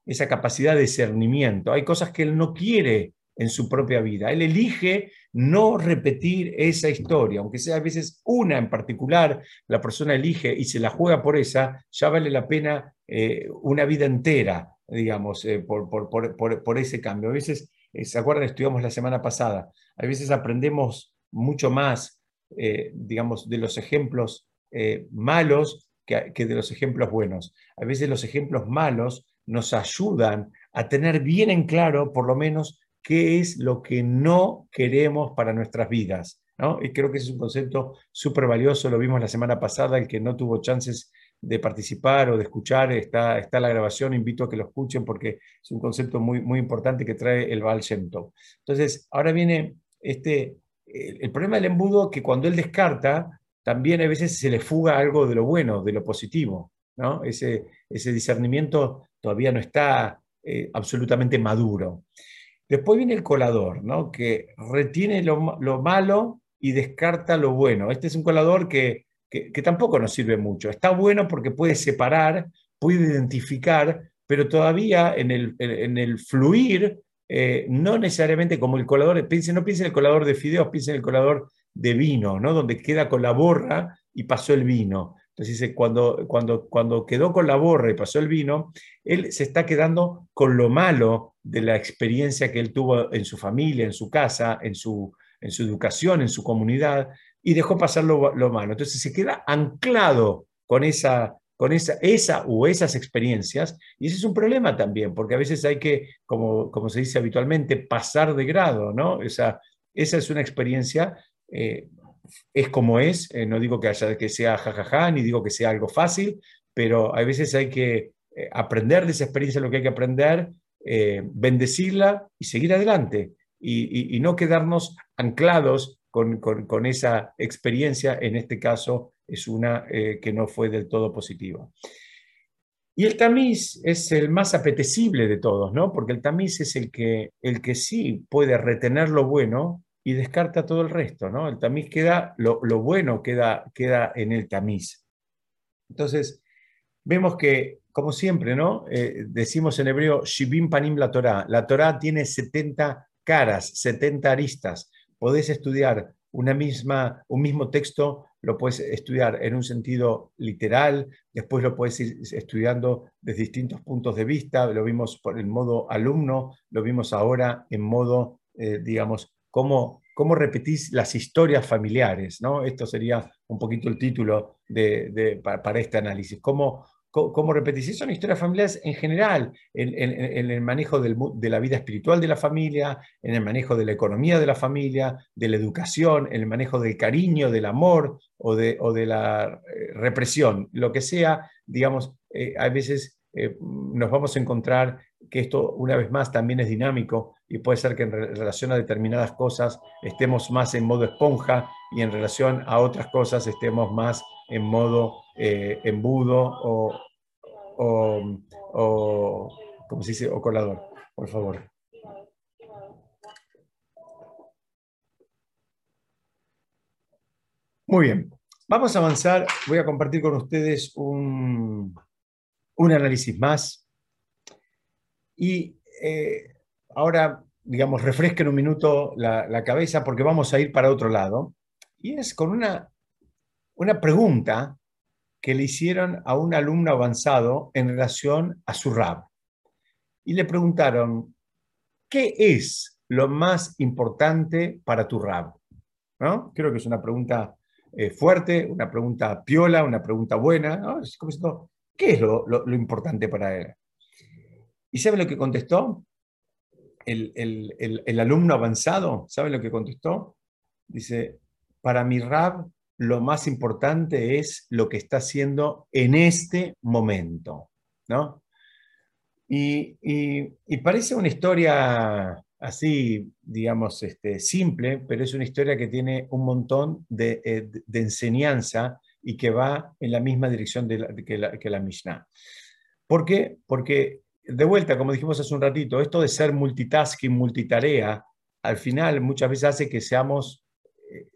esa capacidad de discernimiento. Hay cosas que él no quiere en su propia vida. Él elige no repetir esa historia, aunque sea a veces una en particular, la persona elige y se la juega por esa, ya vale la pena eh, una vida entera, digamos, eh, por, por, ese cambio. A veces, ¿se acuerdan? Estudiamos la semana pasada, a veces aprendemos mucho más, digamos, de los ejemplos malos que, de los ejemplos buenos. A veces los ejemplos malos nos ayudan a tener bien en claro, por lo menos, qué es lo que no queremos para nuestras vidas. Y creo que ese es un concepto súper valioso, lo vimos la semana pasada, el que no tuvo chances de participar o de escuchar, está, está la grabación, invito a que lo escuchen porque es un concepto muy, muy importante que trae el Baal Shem Entonces, ahora viene este, el, problema del embudo que cuando él descarta, también a veces se le fuga algo de lo bueno, de lo positivo. ¿no? Ese, ese discernimiento todavía no está eh, absolutamente maduro. Después viene el colador, ¿no? que retiene lo, malo y descarta lo bueno. Este es un colador que, tampoco nos sirve mucho. Está bueno porque puede separar, puede identificar, pero todavía en el, fluir, eh, no necesariamente como el colador, no piensen en el colador de fideos, piensen en el colador de vino, ¿no? donde queda con la borra y pasó el vino. Entonces dice, cuando, cuando, cuando quedó con la borra y pasó el vino, él se está quedando con lo malo de la experiencia que él tuvo en su familia, en su casa, en su, en su educación, en su comunidad, y dejó pasar lo, malo. Entonces se queda anclado con esa, con esa, esa o esas experiencias, y ese es un problema también, porque a veces hay que, como, como se dice habitualmente, pasar de grado, ¿no? Esa, esa es una experiencia eh, es como es, eh, no digo que, haya, que sea jajaja, ni digo que sea algo fácil, pero a veces hay que eh, aprender de esa experiencia lo que hay que aprender, bendecirla y seguir adelante, y, no quedarnos anclados con, esa experiencia, en este caso es una que no fue del todo positiva. Y el tamiz es el más apetecible de todos, ¿no? Porque el tamiz es el que, el que sí puede retener lo bueno y descarta todo el resto, ¿no? El tamiz queda, lo, bueno queda, queda en el tamiz. Entonces, vemos que, como siempre, ¿no? Eh, decimos en hebreo, Shibim Panim la Torah. La Torah tiene 70 caras, 70 aristas. Podés estudiar una misma, un mismo texto, lo puedes estudiar en un sentido literal, después lo puedes ir estudiando desde distintos puntos de vista, lo vimos por el modo alumno, lo vimos ahora en modo, eh, digamos, cómo, cómo repetís las historias familiares, ¿no? Esto sería un poquito el título de, para, este análisis. ¿Cómo, cómo repetís? Son historias familiares en general, en, el manejo de la vida espiritual de la familia, en el manejo de la economía de la familia, de la educación, en el manejo del cariño, del amor o de, o de la eh, represión, lo que sea, digamos, eh, a veces eh, nos vamos a encontrar que esto una vez más también es dinámico y puede ser que en relación a determinadas cosas estemos más en modo esponja y en relación a otras cosas estemos más en modo eh, embudo o, o, ¿cómo se dice? O colador, por favor. Muy bien, vamos a avanzar. Voy a compartir con ustedes un, un análisis más y eh, ahora digamos, refresquen un minuto la, cabeza porque vamos a ir para otro lado. Y es con una, una pregunta que le hicieron a un alumno avanzado en relación a su rab. Y le preguntaron, ¿qué es lo más importante para tu rab? ¿No? Creo que es una pregunta eh, fuerte, una pregunta piola, una pregunta buena. ¿Qué es lo, lo, importante para él? ¿Y sabe lo que contestó? El, el, el, alumno avanzado, ¿sabe lo que contestó? Dice, para mi rab lo más importante es lo que está haciendo en este momento, ¿no? Y, parece una historia así, digamos, este, simple, pero es una historia que tiene un montón de, eh, enseñanza y que va en la misma dirección de que, la, que, la, Mishnah. ¿Por qué? Porque, de vuelta, como dijimos hace un ratito, esto de ser multitasking, multitarea, al final muchas veces hace que seamos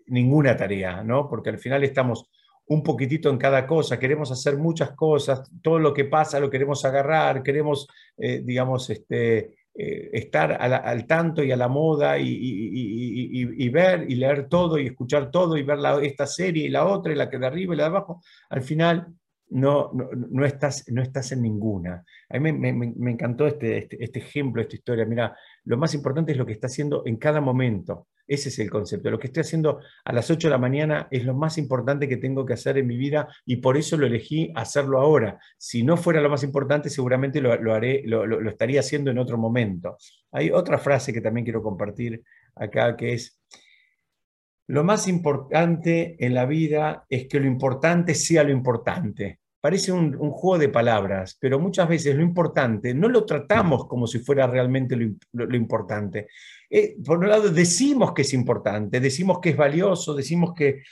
ninguna tarea, ¿no? Porque al final estamos un poquitito en cada cosa, queremos hacer muchas cosas, todo lo que pasa lo queremos agarrar, queremos, eh, digamos, este, eh, estar al tanto y a la moda y, ver y leer todo y escuchar todo y ver esta serie y la otra y la que de arriba y la de abajo, al final no, no, estás, no estás en ninguna. A mí me, encantó este, este, este, ejemplo, esta historia. Mira, lo más importante es lo que está haciendo en cada momento. Ese es el concepto. Lo que estoy haciendo a las 8 de la mañana es lo más importante que tengo que hacer en mi vida y por eso lo elegí hacerlo ahora. Si no fuera lo más importante, seguramente lo, haré, lo, estaría haciendo en otro momento. Hay otra frase que también quiero compartir acá, que es, lo más importante en la vida es que lo importante sea lo importante. Parece un, juego de palabras, pero muchas veces lo importante no lo tratamos como si fuera realmente lo, importante. Eh, por un lado, decimos que es importante, decimos que es valioso, decimos que...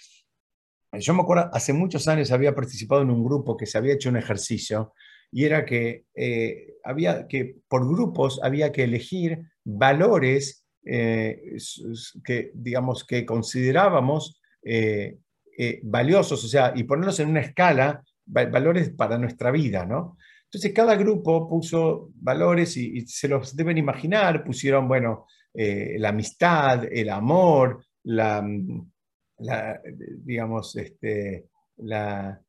Yo me acuerdo, hace muchos años había participado en un grupo que se había hecho un ejercicio y era que, eh, había, que por grupos había que elegir valores eh, que, digamos, que considerábamos eh, valiosos, o sea, y ponerlos en una escala, valores para nuestra vida, ¿no? Entonces, cada grupo puso valores y, se los deben imaginar, pusieron, bueno, la amistad, el amor, la, digamos, este, la,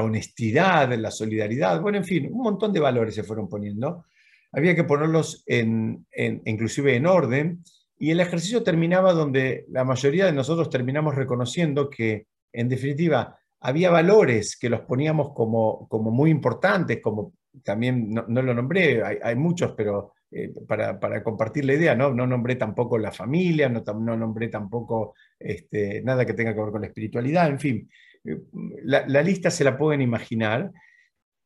honestidad, la solidaridad, bueno, en fin, un montón de valores se fueron poniendo. Había que ponerlos en, inclusive en orden, y el ejercicio terminaba donde la mayoría de nosotros terminamos reconociendo que, en definitiva, había valores que los poníamos como, como muy importantes, como también no, lo nombré, hay, muchos, pero eh, para, compartir la idea, ¿no? no nombré tampoco la familia, no, no nombré tampoco este, nada que tenga que ver con la espiritualidad, en fin, eh, la lista se la pueden imaginar,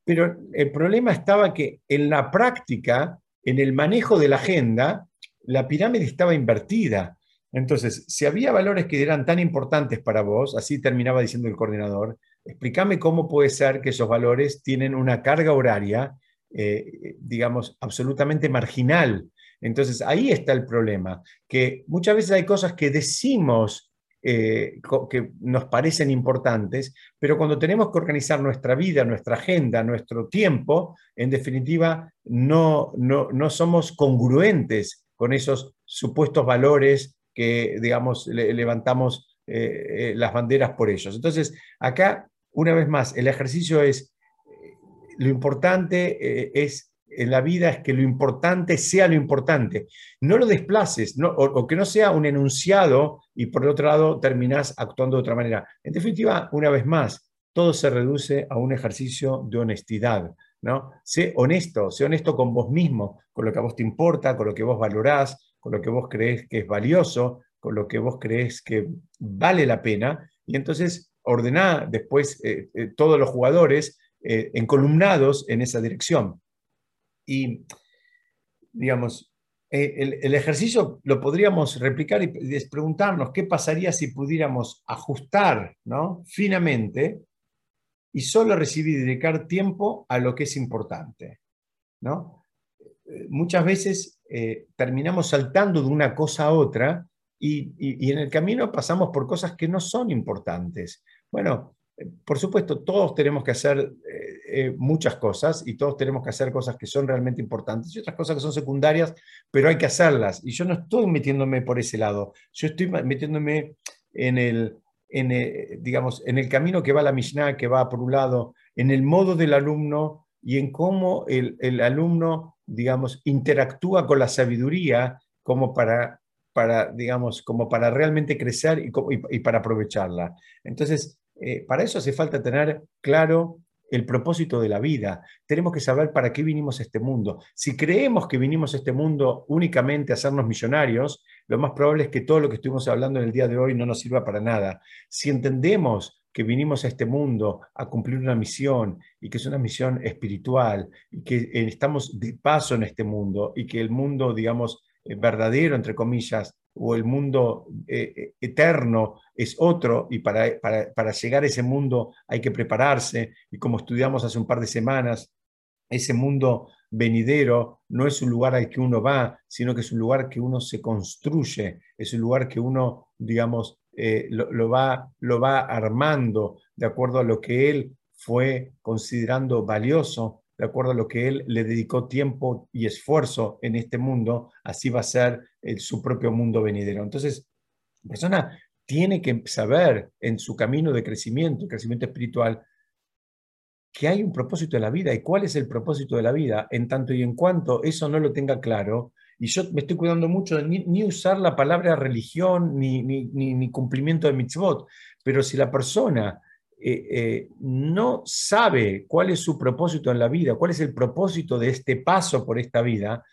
pero el problema estaba que en la práctica, en el manejo de la agenda, la pirámide estaba invertida. Entonces, si había valores que eran tan importantes para vos, así terminaba diciendo el coordinador, explícame cómo puede ser que esos valores tienen una carga horaria, eh, digamos, absolutamente marginal. Entonces, ahí está el problema, que muchas veces hay cosas que decimos eh, que nos parecen importantes, pero cuando tenemos que organizar nuestra vida, nuestra agenda, nuestro tiempo, en definitiva, no, no, somos congruentes con esos supuestos valores que, digamos, levantamos eh, las banderas por ellos. Entonces, acá, una vez más, el ejercicio es, lo importante es en la vida es que lo importante sea lo importante. No lo desplaces, o, que no sea un enunciado y por el otro lado terminás actuando de otra manera. En definitiva, una vez más, todo se reduce a un ejercicio de honestidad. ¿no? Sé honesto, sé honesto con vos mismo, con lo que a vos te importa, con lo que vos valorás, con lo que vos crees que es valioso, con lo que vos crees que vale la pena. Y entonces ordená después eh, eh, todos los jugadores eh, encolumnados en esa dirección. Y, digamos, eh, el, ejercicio lo podríamos replicar y preguntarnos qué pasaría si pudiéramos ajustar ¿no? finamente y solo recibir y dedicar tiempo a lo que es importante. ¿no? Eh, muchas veces terminamos saltando de una cosa a otra y, y, en el camino pasamos por cosas que no son importantes. Bueno, por supuesto, todos tenemos que hacer eh, muchas cosas y todos tenemos que hacer cosas que son realmente importantes y otras cosas que son secundarias, pero hay que hacerlas. Y yo no estoy metiéndome por ese lado, yo estoy metiéndome en el, en digamos, en el camino que va la Mishnah, que va por un lado, en el modo del alumno y en cómo el, el alumno, digamos, interactúa con la sabiduría como para para, digamos, como para realmente crecer y, y, para aprovecharla. Entonces, eh, para eso hace falta tener claro el propósito de la vida. Tenemos que saber para qué vinimos a este mundo. Si creemos que vinimos a este mundo únicamente a hacernos millonarios, lo más probable es que todo lo que estuvimos hablando en el día de hoy no nos sirva para nada. Si entendemos que vinimos a este mundo a cumplir una misión y que es una misión espiritual y que estamos de paso en este mundo y que el mundo, digamos, verdadero, entre comillas, o el mundo eh, eh, eterno es otro y para, para, llegar a ese mundo hay que prepararse y como estudiamos hace un par de semanas, ese mundo venidero no es un lugar al que uno va, sino que es un lugar que uno se construye, es un lugar que uno, digamos, lo, va, lo va armando de acuerdo a lo que él fue considerando valioso de acuerdo a lo que él le dedicó tiempo y esfuerzo en este mundo, así va a ser su propio mundo venidero. Entonces, la persona tiene que saber en su camino de crecimiento, crecimiento espiritual, que hay un propósito de la vida y cuál es el propósito de la vida, en tanto y en cuanto eso no lo tenga claro, y yo me estoy cuidando mucho de ni, usar la palabra religión ni, ni, ni, cumplimiento de mitzvot, pero si la persona eh, eh, no sabe cuál es su propósito en la vida, cuál es el propósito de este paso por esta vida,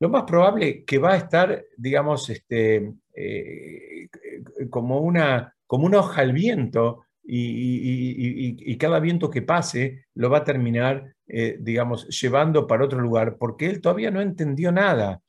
lo más probable que va a estar, digamos, este, eh, como, una, como una hoja al viento y, cada viento que pase lo va a terminar, digamos, llevando para otro lugar, porque él todavía no entendió nada.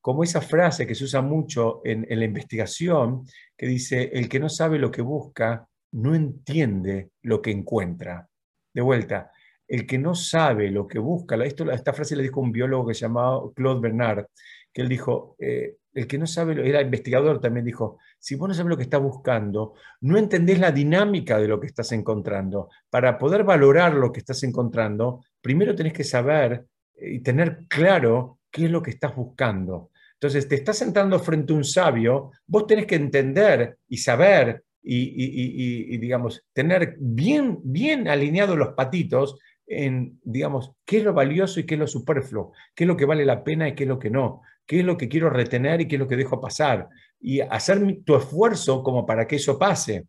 Como esa frase que se usa mucho en la investigación, que dice, el que no sabe lo que busca, no entiende lo que encuentra. De vuelta, el que no sabe lo que busca, esto, esta frase le dijo un biólogo que se llamaba Claude Bernard, que él dijo, eh, el que no sabe, era investigador también, dijo, si vos no sabes lo que estás buscando, no entendés la dinámica de lo que estás encontrando. Para poder valorar lo que estás encontrando, primero tenés que saber eh, y tener claro qué es lo que estás buscando. Entonces, te estás sentando frente a un sabio, vos tenés que entender y saber y, digamos, tener bien, bien alineados los patitos en, digamos, qué es lo valioso y qué es lo superfluo, qué es lo que vale la pena y qué es lo que no, qué es lo que quiero retener y qué es lo que dejo pasar, y hacer tu esfuerzo como para que eso pase.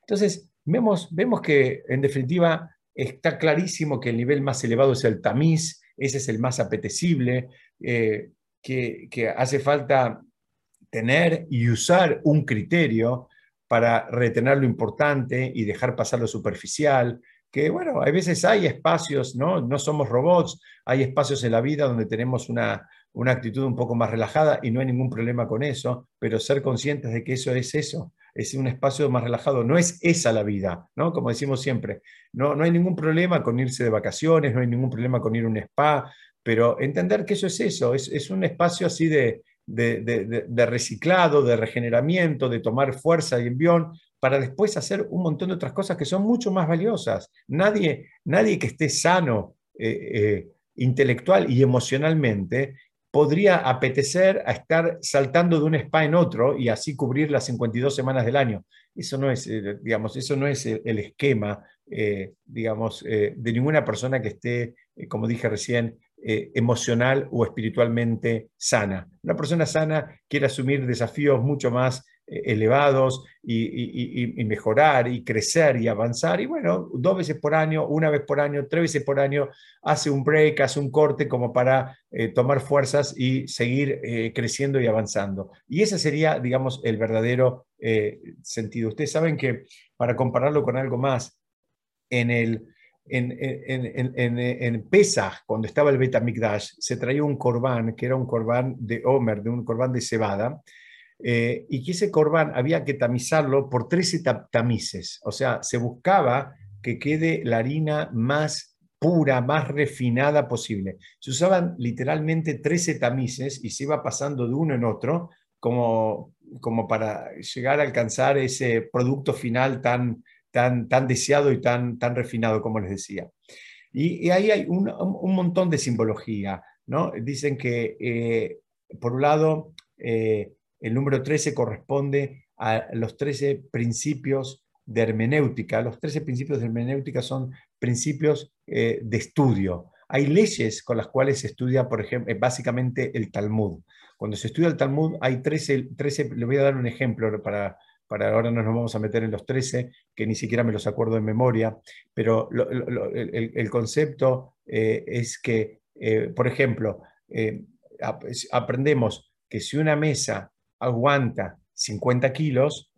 Entonces, vemos, vemos que en definitiva está clarísimo que el nivel más elevado es el tamiz, ese es el más apetecible, eh, que, que hace falta tener y usar un criterio para retener lo importante y dejar pasar lo superficial, que bueno, a veces hay espacios, ¿no? No somos robots, hay espacios en la vida donde tenemos una, una actitud un poco más relajada y no hay ningún problema con eso, pero ser conscientes de que eso es eso, es un espacio más relajado, no es esa la vida, ¿no? Como decimos siempre, no, no hay ningún problema con irse de vacaciones, no hay ningún problema con ir a un spa, pero entender que eso es eso, es, es un espacio así de, de, reciclado, de regeneramiento, de tomar fuerza y envión, para después hacer un montón de otras cosas que son mucho más valiosas. Nadie, nadie que esté sano eh, eh, intelectual y emocionalmente podría apetecer a estar saltando de un spa en otro y así cubrir las 52 semanas del año. Eso no es, eh, digamos, eso no es el, esquema, digamos, de ninguna persona que esté, como dije recién, eh, emocional o espiritualmente sana. Una persona sana quiere asumir desafíos mucho más eh, elevados y, mejorar y crecer y avanzar. Y bueno, dos veces por año, una vez por año, tres veces por año, hace un break, hace un corte como para eh, tomar fuerzas y seguir creciendo y avanzando. Y ese sería, digamos, el verdadero sentido. Ustedes saben que para compararlo con algo más, en el en, en, Pesach, cuando estaba el Betamikdash, se traía un corbán, que era un corbán de Homer, de un corbán de cebada, eh, y que ese corbán había que tamizarlo por 13 tamices, o sea, se buscaba que quede la harina más pura, más refinada posible. Se usaban literalmente 13 tamices y se iba pasando de uno en otro como, como para llegar a alcanzar ese producto final tan, tan, tan deseado y tan, tan refinado como les decía. Y, ahí hay un, montón de simbología, ¿no? Dicen que, eh, por un lado, eh, el número 13 corresponde a los 13 principios de hermenéutica. Los 13 principios de hermenéutica son principios de estudio. Hay leyes con las cuales se estudia, por ejemplo, básicamente el Talmud. Cuando se estudia el Talmud hay 13, 13 le voy a dar un ejemplo para, para ahora no nos vamos a meter en los 13, que ni siquiera me los acuerdo de memoria, pero el, concepto eh, es que, eh, por ejemplo, eh, aprendemos que si una mesa aguanta 50 kilos,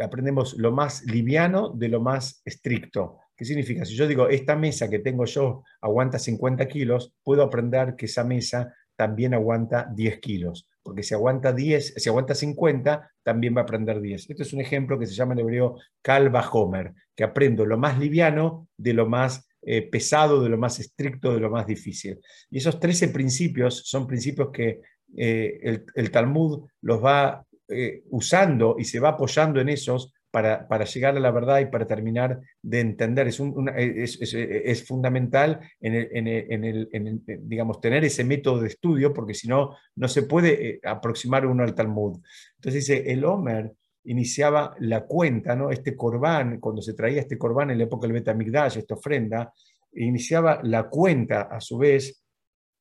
aprendemos lo más liviano de lo más estricto. ¿Qué significa? Si yo digo, esta mesa que tengo yo aguanta 50 kilos, puedo aprender que esa mesa también aguanta 10 kilos, porque si aguanta 10, si aguanta 50, también va a aprender 10. Esto es un ejemplo que se llama en hebreo Kalva Homer, que aprendo lo más liviano de lo más eh, pesado, de lo más estricto, de lo más difícil. Y esos 13 principios son principios que eh, el, Talmud los va eh, usando y se va apoyando en esos para, llegar a la verdad y para terminar de entender. Es, fundamental en el, digamos, tener ese método de estudio, porque si no, no se puede eh, aproximar uno al Talmud. Entonces dice, el Homer iniciaba la cuenta, ¿no? este corbán, cuando se traía este corbán en la época del Betamigdash, esta ofrenda, iniciaba la cuenta a su vez,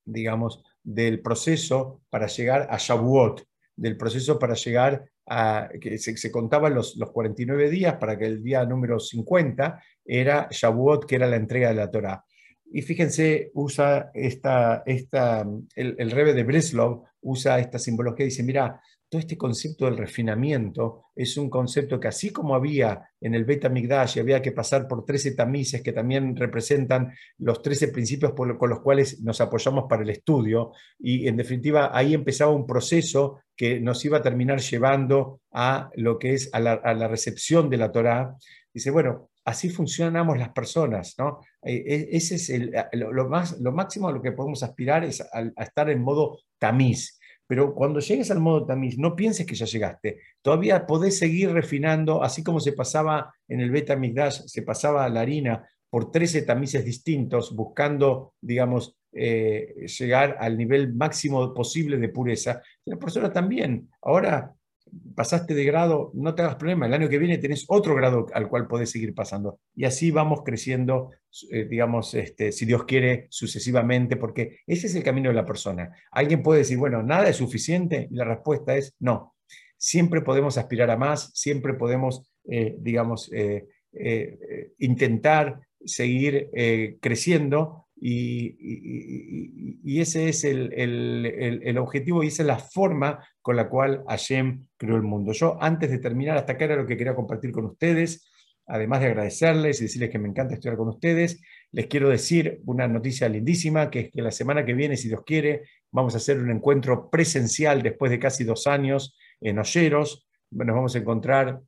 digamos, del proceso para llegar a Shavuot, del proceso para llegar que se, contaban los, los, 49 días para que el día número 50 era Shavuot, que era la entrega de la Torah. Y fíjense, usa esta, esta el, el Rebe de Breslov usa esta simbología y dice, mira, todo este concepto del refinamiento es un concepto que así como había en el Beta Migdash y había que pasar por 13 tamices que también representan los 13 principios con los cuales nos apoyamos para el estudio, y en definitiva ahí empezaba un proceso que nos iba a terminar llevando a lo que es a la, recepción de la Torá. Dice, bueno, así funcionamos las personas, ¿no? E, e, ese es lo, más, lo máximo a lo que podemos aspirar es a estar en modo tamiz pero cuando llegues al modo tamiz, no pienses que ya llegaste. Todavía podés seguir refinando, así como se pasaba en el beta migdash, se pasaba la harina por 13 tamices distintos, buscando, digamos, eh, llegar al nivel máximo posible de pureza. La persona también. Ahora pasaste de grado, no te hagas problema, el año que viene tenés otro grado al cual podés seguir pasando. Y así vamos creciendo, eh, digamos, este, si Dios quiere, sucesivamente, porque ese es el camino de la persona. Alguien puede decir, bueno, nada es suficiente, y la respuesta es no. Siempre podemos aspirar a más, siempre podemos, eh, digamos, eh, intentar seguir creciendo, y, ese es el, objetivo y esa es la forma con la cual Hashem creó el mundo. Yo, antes de terminar, hasta acá era lo que quería compartir con ustedes, además de agradecerles y decirles que me encanta estudiar con ustedes, les quiero decir una noticia lindísima, que es que la semana que viene, si Dios quiere, vamos a hacer un encuentro presencial después de casi dos años en Olleros. Nos vamos a encontrar,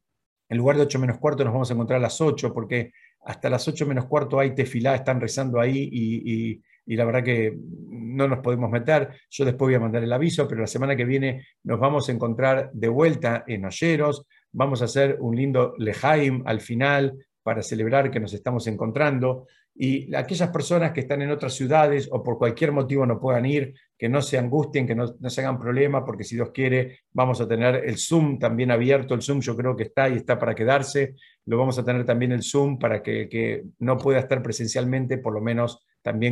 en lugar de 8 menos cuarto, nos vamos a encontrar a las 8, porque hasta las 8 menos cuarto hay tefilá, están rezando ahí y, la verdad que no nos podemos meter. Yo después voy a mandar el aviso, pero la semana que viene nos vamos a encontrar de vuelta en Olleros. Vamos a hacer un lindo lejaim al final para celebrar que nos estamos encontrando. Y aquellas personas que están en otras ciudades o por cualquier motivo no puedan ir, que no se angustien, que no, se hagan problema, porque si Dios quiere, vamos a tener el Zoom también abierto. El Zoom yo creo que está y está para quedarse. Lo vamos a tener también el Zoom para que, que no pueda estar presencialmente, por lo menos también